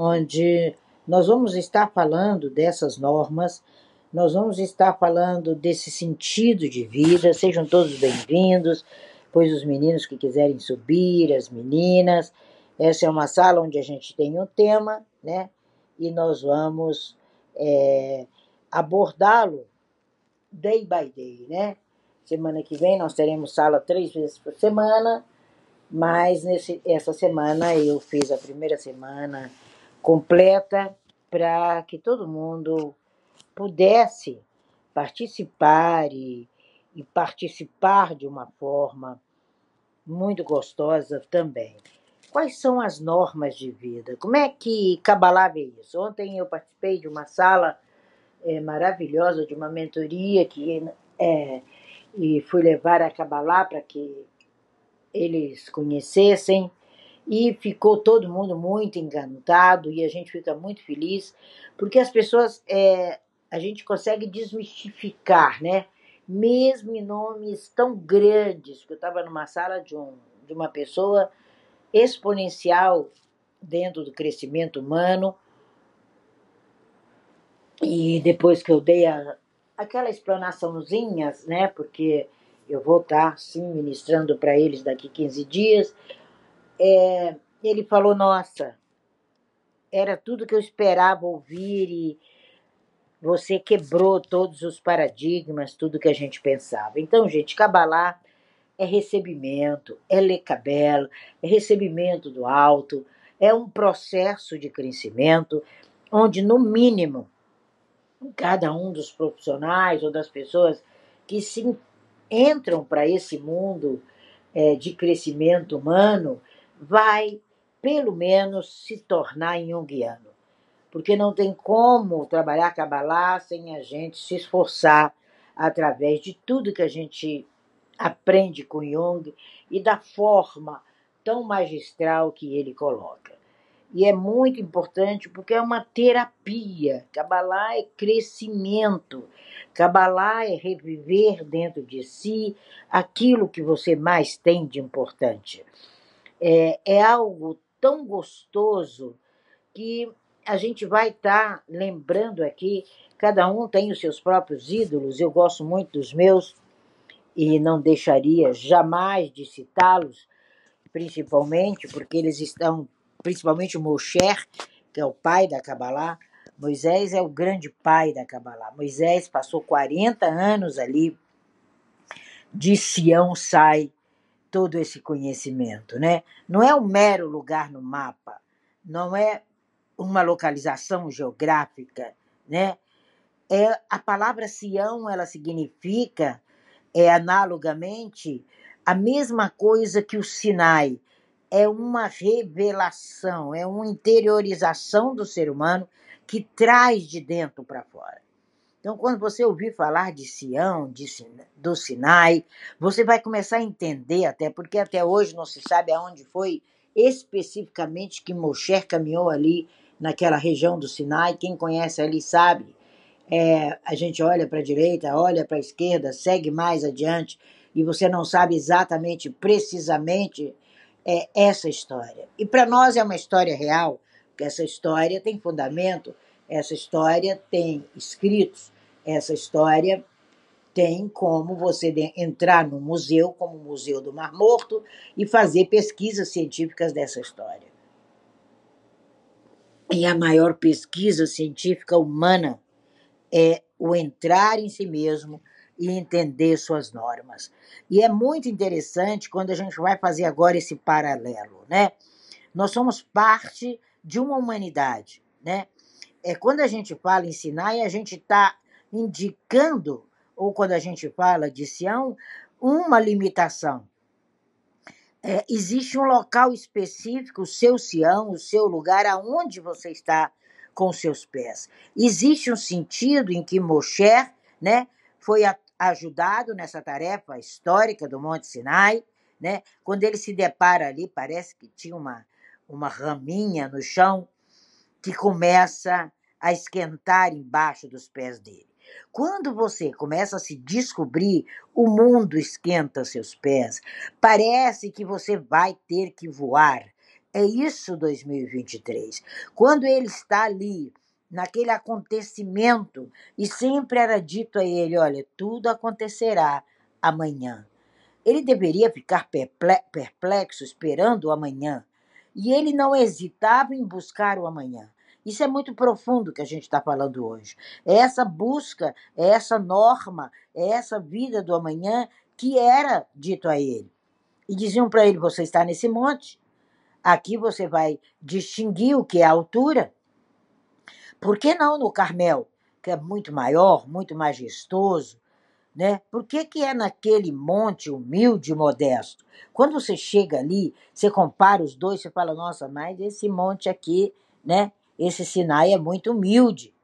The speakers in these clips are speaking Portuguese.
onde nós vamos estar falando dessas normas, nós vamos estar falando desse sentido de vida. Sejam todos bem-vindos, pois os meninos que quiserem subir, as meninas. Essa é uma sala onde a gente tem um tema, né? E nós vamos é, abordá-lo day by day, né? Semana que vem nós teremos sala três vezes por semana, mas nesse, essa semana eu fiz a primeira semana completa para que todo mundo pudesse participar e, e participar de uma forma muito gostosa também. Quais são as normas de vida? Como é que Kabbalah vê isso? Ontem eu participei de uma sala é, maravilhosa, de uma mentoria que é, e fui levar a Kabbalah para que eles conhecessem e ficou todo mundo muito encantado e a gente fica muito feliz porque as pessoas é, a gente consegue desmistificar, né? Mesmo em nomes tão grandes, que eu estava numa sala de, um, de uma pessoa exponencial dentro do crescimento humano e depois que eu dei a, aquela explanaçãozinha, né? Porque eu vou estar, sim, ministrando para eles daqui 15 dias é, ele falou: Nossa, era tudo que eu esperava ouvir e você quebrou todos os paradigmas, tudo que a gente pensava. Então, gente, Kabbalah é recebimento, é lecabelo, é recebimento do alto, é um processo de crescimento onde, no mínimo, cada um dos profissionais ou das pessoas que se entram para esse mundo é, de crescimento humano, vai, pelo menos, se tornar junguiano. Porque não tem como trabalhar Kabbalah sem a gente se esforçar através de tudo que a gente aprende com Jung e da forma tão magistral que ele coloca. E é muito importante porque é uma terapia. Kabbalah é crescimento. Kabbalah é reviver dentro de si aquilo que você mais tem de importante é, é algo tão gostoso que a gente vai estar tá lembrando aqui. Cada um tem os seus próprios ídolos, eu gosto muito dos meus e não deixaria jamais de citá-los, principalmente porque eles estão, principalmente o Mosher, que é o pai da Kabbalah. Moisés é o grande pai da Kabbalah. Moisés passou 40 anos ali, de Sião sai todo esse conhecimento, né? Não é um mero lugar no mapa, não é uma localização geográfica, né? É a palavra Sião, ela significa é analogamente a mesma coisa que o Sinai, é uma revelação, é uma interiorização do ser humano que traz de dentro para fora. Então, quando você ouvir falar de Sião, de, do Sinai, você vai começar a entender, até porque até hoje não se sabe aonde foi especificamente que Moshe caminhou ali naquela região do Sinai. Quem conhece ali sabe. É, a gente olha para a direita, olha para a esquerda, segue mais adiante e você não sabe exatamente, precisamente, é, essa história. E para nós é uma história real, porque essa história tem fundamento essa história tem escritos, essa história tem como você entrar no museu, como o Museu do Mar Morto, e fazer pesquisas científicas dessa história. E a maior pesquisa científica humana é o entrar em si mesmo e entender suas normas. E é muito interessante quando a gente vai fazer agora esse paralelo, né? Nós somos parte de uma humanidade, né? É, quando a gente fala em Sinai, a gente está indicando, ou quando a gente fala de Sião, uma limitação. É, existe um local específico, o seu Sião, o seu lugar, aonde você está com seus pés. Existe um sentido em que Moshe né, foi a, ajudado nessa tarefa histórica do Monte Sinai, né, quando ele se depara ali, parece que tinha uma, uma raminha no chão, que começa a esquentar embaixo dos pés dele. Quando você começa a se descobrir, o mundo esquenta seus pés. Parece que você vai ter que voar, É isso 2023. Quando ele está ali, naquele acontecimento, e sempre era dito a ele: olha, tudo acontecerá amanhã. Ele deveria ficar perplexo esperando o amanhã. E ele não hesitava em buscar o amanhã. Isso é muito profundo que a gente está falando hoje. É essa busca, é essa norma, é essa vida do amanhã que era dito a ele. E diziam para ele: você está nesse monte, aqui você vai distinguir o que é altura. Por que não no Carmel, que é muito maior, muito majestoso, né? Por que, que é naquele monte humilde e modesto? Quando você chega ali, você compara os dois, você fala, nossa, mas esse monte aqui, né? Esse Sinai é muito humilde.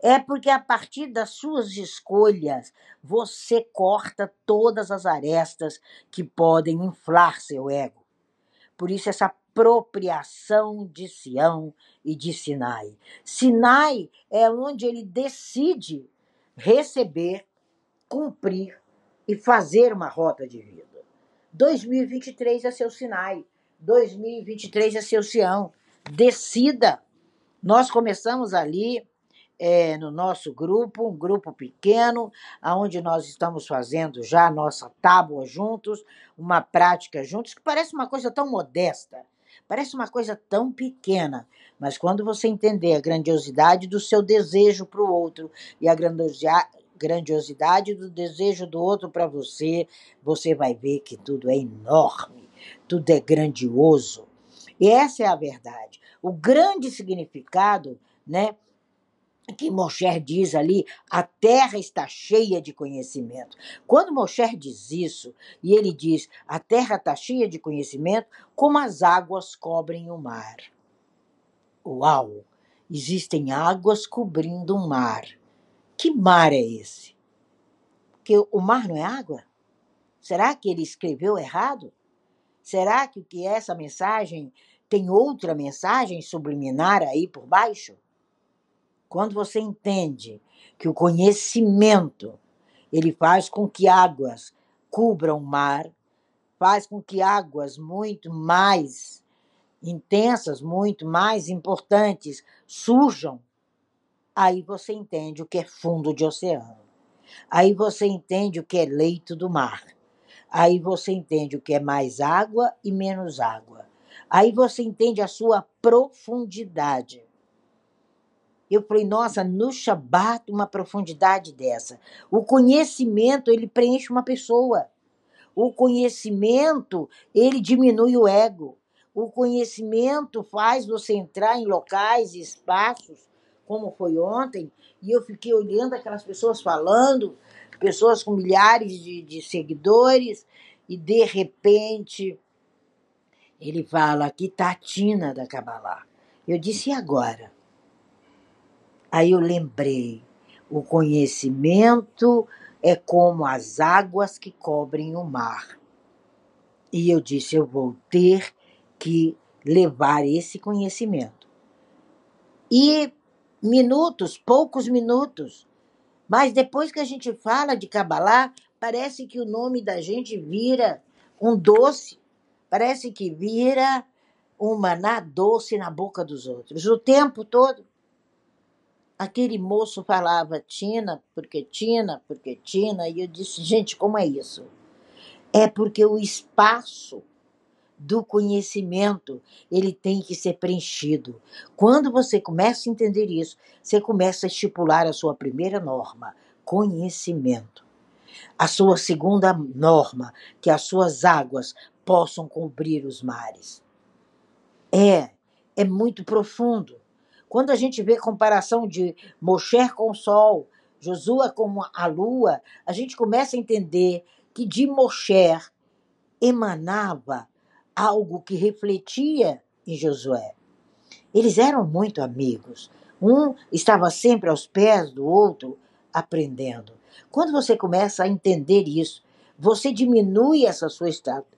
É porque a partir das suas escolhas você corta todas as arestas que podem inflar seu ego. Por isso, essa apropriação de Sião e de Sinai. Sinai é onde ele decide receber cumprir e fazer uma rota de vida. 2023 é seu Sinai, 2023 é seu Sião. Decida. Nós começamos ali é, no nosso grupo, um grupo pequeno, onde nós estamos fazendo já a nossa tábua juntos, uma prática juntos, que parece uma coisa tão modesta, parece uma coisa tão pequena, mas quando você entender a grandiosidade do seu desejo para o outro e a grandiosidade do desejo do outro para você, você vai ver que tudo é enorme, tudo é grandioso. E essa é a verdade. O grande significado, né, que Mosher diz ali, a terra está cheia de conhecimento. Quando Mosher diz isso, e ele diz, a terra está cheia de conhecimento, como as águas cobrem o mar. Uau! Existem águas cobrindo o mar. Que mar é esse? Que o mar não é água? Será que ele escreveu errado? Será que que essa mensagem tem outra mensagem subliminar aí por baixo? Quando você entende que o conhecimento ele faz com que águas cubram o mar, faz com que águas muito mais intensas, muito mais importantes surjam Aí você entende o que é fundo de oceano. Aí você entende o que é leito do mar. Aí você entende o que é mais água e menos água. Aí você entende a sua profundidade. Eu falei, nossa, no Shabat uma profundidade dessa. O conhecimento, ele preenche uma pessoa. O conhecimento, ele diminui o ego. O conhecimento faz você entrar em locais e espaços como foi ontem, e eu fiquei olhando aquelas pessoas falando, pessoas com milhares de, de seguidores, e de repente ele fala aqui Tatina da Kabbalah. Eu disse, e agora? Aí eu lembrei, o conhecimento é como as águas que cobrem o mar. E eu disse, eu vou ter que levar esse conhecimento. E minutos, poucos minutos. Mas depois que a gente fala de Kabbalah, parece que o nome da gente vira um doce, parece que vira um maná doce na boca dos outros. O tempo todo. Aquele moço falava Tina, porque Tina, porque Tina, e eu disse, gente, como é isso? É porque o espaço do conhecimento, ele tem que ser preenchido. Quando você começa a entender isso, você começa a estipular a sua primeira norma, conhecimento. A sua segunda norma, que as suas águas possam cobrir os mares. É, é muito profundo. Quando a gente vê comparação de Mosher com o sol, Josua com a lua, a gente começa a entender que de Mosher emanava algo que refletia em Josué. Eles eram muito amigos. Um estava sempre aos pés do outro, aprendendo. Quando você começa a entender isso, você diminui essa sua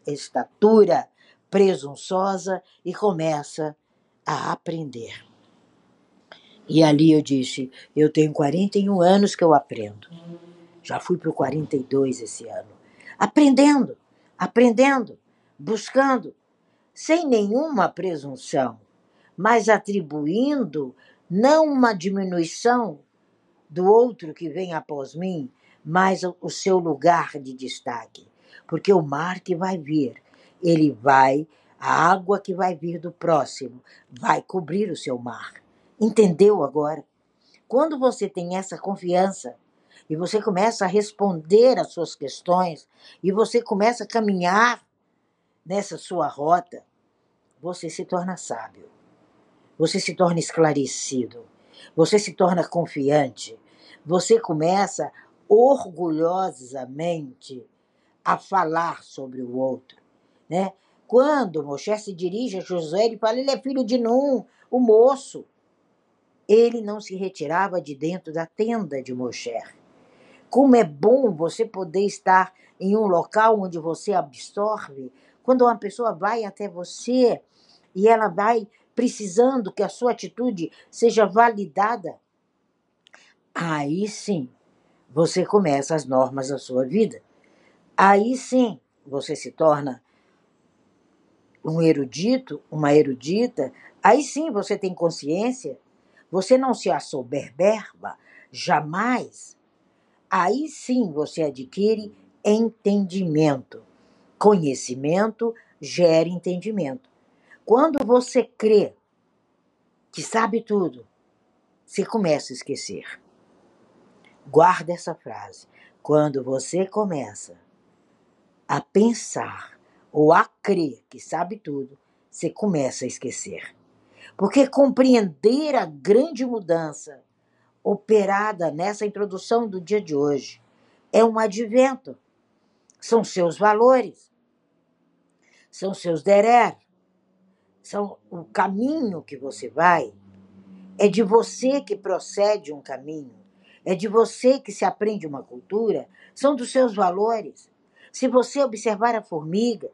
estatura presunçosa e começa a aprender. E ali eu disse: eu tenho 41 anos que eu aprendo. Já fui para o 42 esse ano. Aprendendo, aprendendo buscando. sem nenhuma presunção, mas atribuindo não uma diminuição do outro que vem após mim, mas o seu lugar de destaque. Porque o mar que vai vir, ele vai, a água que vai vir do próximo, vai cobrir o seu mar. Entendeu agora? Quando você tem essa confiança e você começa a responder às suas questões e você começa a caminhar nessa sua rota, você se torna sábio. Você se torna esclarecido. Você se torna confiante. Você começa orgulhosamente a falar sobre o outro, né? Quando Moshe se dirige a Josué, ele fala: ele é filho de Num, o moço. Ele não se retirava de dentro da tenda de Moshe. Como é bom você poder estar em um local onde você absorve. Quando uma pessoa vai até você e ela vai precisando que a sua atitude seja validada, aí sim você começa as normas da sua vida. Aí sim você se torna um erudito, uma erudita. Aí sim você tem consciência. Você não se assoberberba, jamais. Aí sim você adquire entendimento. Conhecimento gera entendimento. Quando você crê que sabe tudo, você começa a esquecer. Guarda essa frase. Quando você começa a pensar ou a crer que sabe tudo, você começa a esquecer. Porque compreender a grande mudança operada nessa introdução do dia de hoje é um advento. São seus valores, são seus derer, são o caminho que você vai. É de você que procede um caminho é de você que se aprende uma cultura, são dos seus valores. Se você observar a formiga,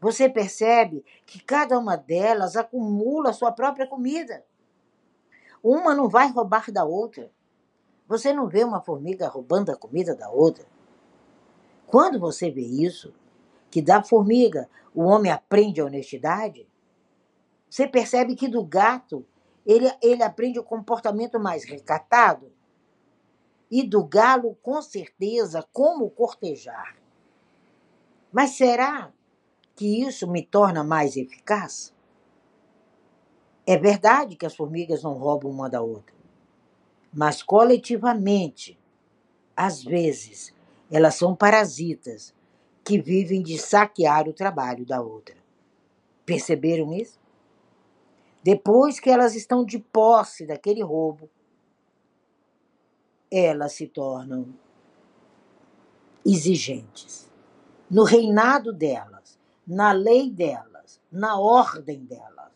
você percebe que cada uma delas acumula sua própria comida. Uma não vai roubar da outra. Você não vê uma formiga roubando a comida da outra. Quando você vê isso, que da formiga o homem aprende a honestidade, você percebe que do gato ele, ele aprende o comportamento mais recatado, e do galo, com certeza, como cortejar. Mas será que isso me torna mais eficaz? É verdade que as formigas não roubam uma da outra, mas coletivamente, às vezes, elas são parasitas que vivem de saquear o trabalho da outra. Perceberam isso? Depois que elas estão de posse daquele roubo, elas se tornam exigentes. No reinado delas, na lei delas, na ordem delas.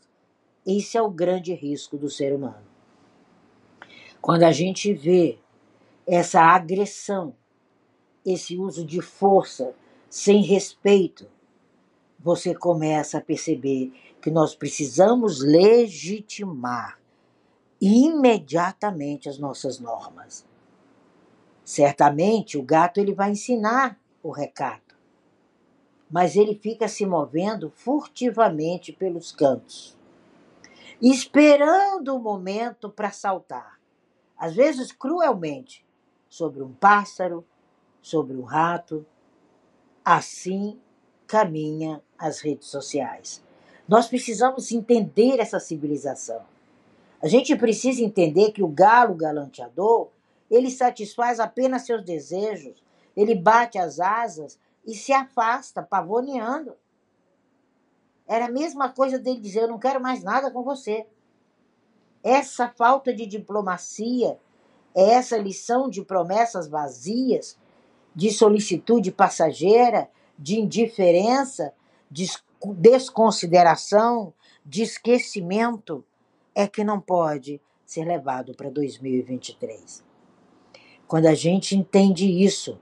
Esse é o grande risco do ser humano. Quando a gente vê essa agressão, esse uso de força sem respeito, você começa a perceber que nós precisamos legitimar imediatamente as nossas normas. Certamente o gato ele vai ensinar o recado, mas ele fica se movendo furtivamente pelos cantos, esperando o momento para saltar, às vezes cruelmente, sobre um pássaro, sobre um rato. Assim caminha as redes sociais. Nós precisamos entender essa civilização. A gente precisa entender que o galo galanteador ele satisfaz apenas seus desejos, ele bate as asas e se afasta, pavoneando. Era a mesma coisa dele dizer: Eu não quero mais nada com você. Essa falta de diplomacia, essa lição de promessas vazias, de solicitude passageira, de indiferença, de desconsideração, de esquecimento, é que não pode ser levado para 2023. Quando a gente entende isso,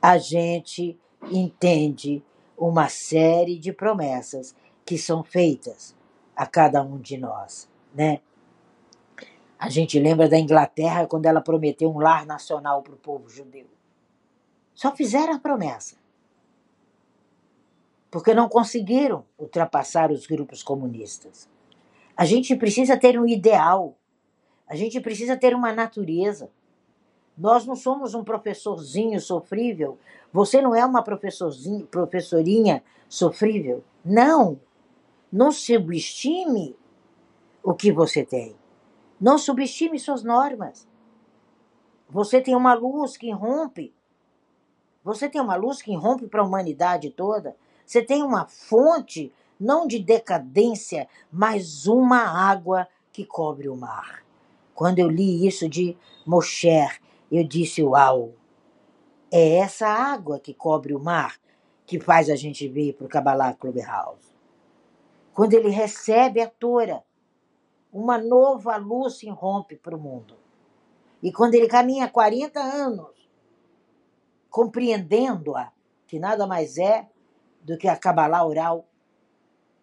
a gente entende uma série de promessas que são feitas a cada um de nós, né? A gente lembra da Inglaterra quando ela prometeu um lar nacional para o povo judeu. Só fizeram a promessa. porque não conseguiram ultrapassar os grupos comunistas. A gente precisa ter um ideal, a gente precisa ter uma natureza. Nós não somos um professorzinho sofrível. Você não é uma professorzinha, professorinha sofrível. Não. Não subestime o que você tem. Não subestime suas normas. Você tem uma luz que rompe. Você tem uma luz que rompe para a humanidade toda. Você tem uma fonte, não de decadência, mas uma água que cobre o mar. Quando eu li isso de Mosher, eu disse: Uau! É essa água que cobre o mar que faz a gente vir para o Kabbalah Clubhouse. Quando ele recebe a Torá, uma nova luz se rompe para o mundo. E quando ele caminha 40 anos, compreendendo-a, que nada mais é do que a Kabbalah oral,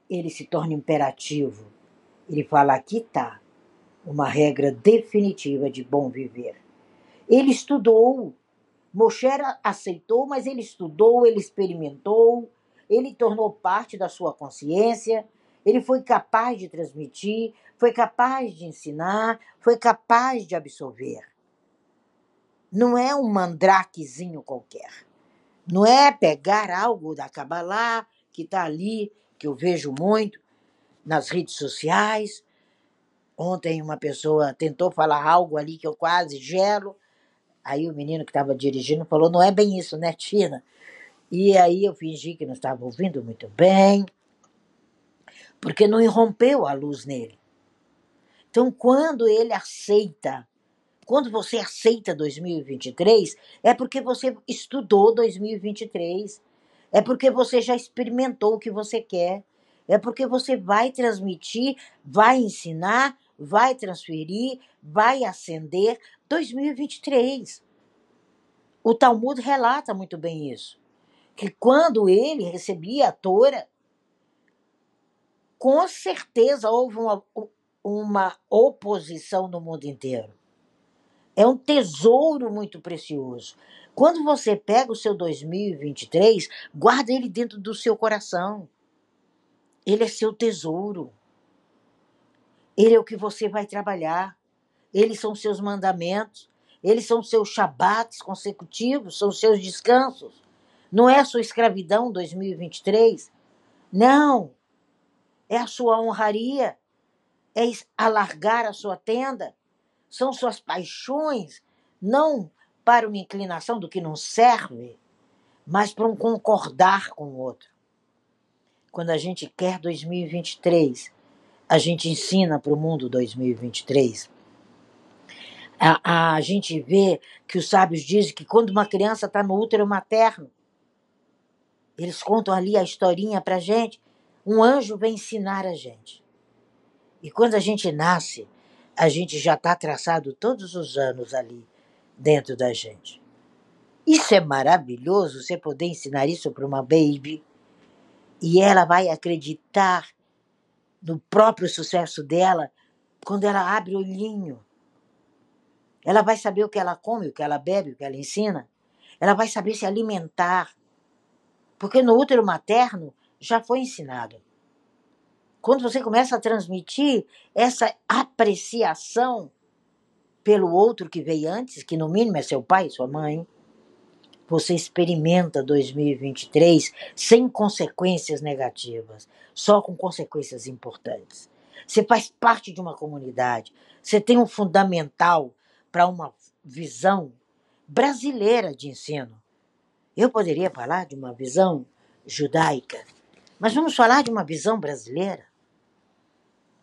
ele se torna imperativo. Ele fala: aqui está uma regra definitiva de bom viver. Ele estudou. Moshe aceitou, mas ele estudou, ele experimentou, ele tornou parte da sua consciência, ele foi capaz de transmitir, foi capaz de ensinar, foi capaz de absorver. Não é um mandrakezinho qualquer. Não é pegar algo da Kabbalah que está ali, que eu vejo muito nas redes sociais. Ontem uma pessoa tentou falar algo ali que eu quase gelo. Aí o menino que estava dirigindo falou: não é bem isso, né, Tina? E aí eu fingi que não estava ouvindo muito bem, porque não irrompeu a luz nele. Então, quando ele aceita, quando você aceita 2023, é porque você estudou 2023, é porque você já experimentou o que você quer, é porque você vai transmitir, vai ensinar, vai transferir, vai acender 2023. O Talmud relata muito bem isso. Que quando ele recebia a Torá, com certeza houve uma, uma oposição no mundo inteiro. É um tesouro muito precioso. Quando você pega o seu 2023, guarda ele dentro do seu coração. Ele é seu tesouro. Ele é o que você vai trabalhar. Eles são seus mandamentos, eles são seus shabates consecutivos, são seus descansos. Não é a sua escravidão 2023. Não. É a sua honraria. É alargar a sua tenda. São suas paixões, não para uma inclinação do que não serve, mas para um concordar com o outro. Quando a gente quer 2023, a gente ensina para o mundo 2023 a, a gente vê que os sábios dizem que quando uma criança está no útero materno, eles contam ali a historinha para gente, um anjo vem ensinar a gente. E quando a gente nasce, a gente já está traçado todos os anos ali dentro da gente. Isso é maravilhoso, você poder ensinar isso para uma baby e ela vai acreditar no próprio sucesso dela quando ela abre o olhinho ela vai saber o que ela come, o que ela bebe, o que ela ensina. Ela vai saber se alimentar. Porque no útero materno já foi ensinado. Quando você começa a transmitir essa apreciação pelo outro que veio antes, que no mínimo é seu pai, sua mãe, você experimenta 2023 sem consequências negativas, só com consequências importantes. Você faz parte de uma comunidade, você tem um fundamental para uma visão brasileira de ensino. Eu poderia falar de uma visão judaica, mas vamos falar de uma visão brasileira.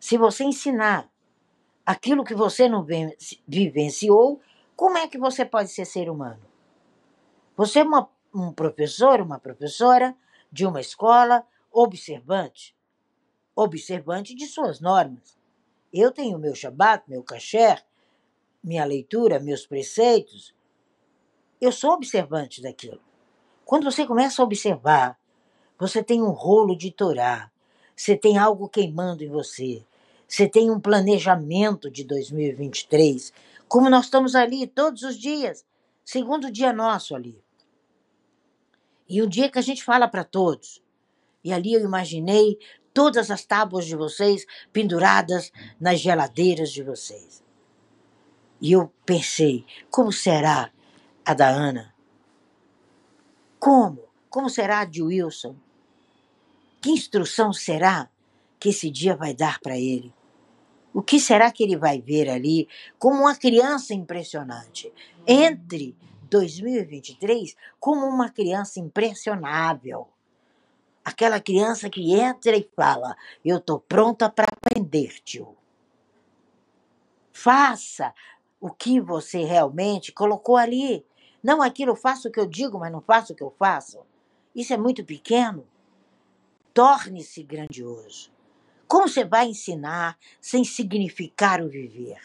Se você ensinar aquilo que você não vivenciou, como é que você pode ser ser humano? Você é uma, um professor, uma professora de uma escola observante, observante de suas normas. Eu tenho meu Shabat, meu kasher, minha leitura, meus preceitos, eu sou observante daquilo. Quando você começa a observar, você tem um rolo de Torá, você tem algo queimando em você, você tem um planejamento de 2023, como nós estamos ali todos os dias, segundo dia nosso ali. E o dia que a gente fala para todos, E ali eu imaginei todas as tábuas de vocês penduradas nas geladeiras de vocês. E eu pensei, como será a da Ana? Como? Como será a de Wilson? Que instrução será que esse dia vai dar para ele? O que será que ele vai ver ali como uma criança impressionante? Entre 2023 como uma criança impressionável. Aquela criança que entra e fala: Eu estou pronta para aprender, tio. Faça o que você realmente colocou ali. Não aquilo, faço o que eu digo, mas não faço o que eu faço. Isso é muito pequeno. Torne-se grandioso. Como você vai ensinar sem significar o viver?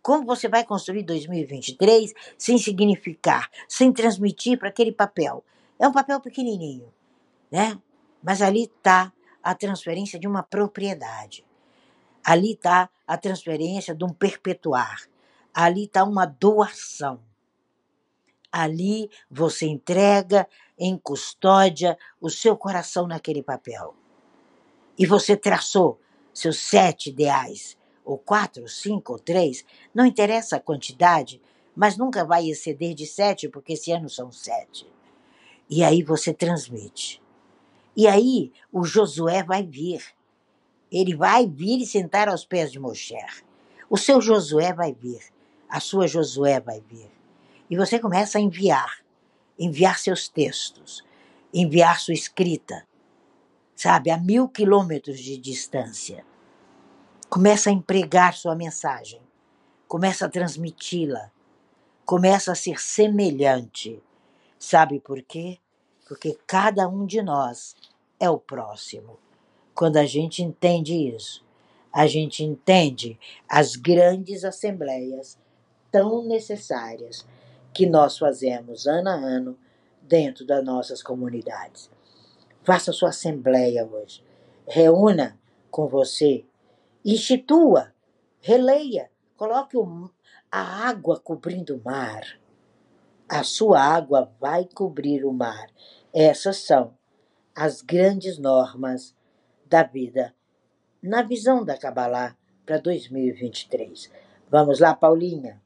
Como você vai construir 2023 sem significar, sem transmitir para aquele papel? É um papel pequenininho, né? Mas ali está a transferência de uma propriedade. Ali está a transferência de um perpetuar. Ali está uma doação. Ali você entrega em custódia o seu coração naquele papel. E você traçou seus sete ideais ou quatro, cinco, ou três, não interessa a quantidade, mas nunca vai exceder de sete, porque esse ano são sete. E aí você transmite. E aí o Josué vai vir. Ele vai vir e sentar aos pés de Moshe. O seu Josué vai vir. A sua Josué vai vir. E você começa a enviar. Enviar seus textos. Enviar sua escrita. Sabe, a mil quilômetros de distância. Começa a empregar sua mensagem, começa a transmiti-la, começa a ser semelhante. Sabe por quê? Porque cada um de nós é o próximo. Quando a gente entende isso, a gente entende as grandes assembleias tão necessárias que nós fazemos ano a ano dentro das nossas comunidades. Faça sua assembleia hoje. Reúna com você Institua, releia, coloque a água cobrindo o mar. A sua água vai cobrir o mar. Essas são as grandes normas da vida na visão da Kabbalah para 2023. Vamos lá, Paulinha.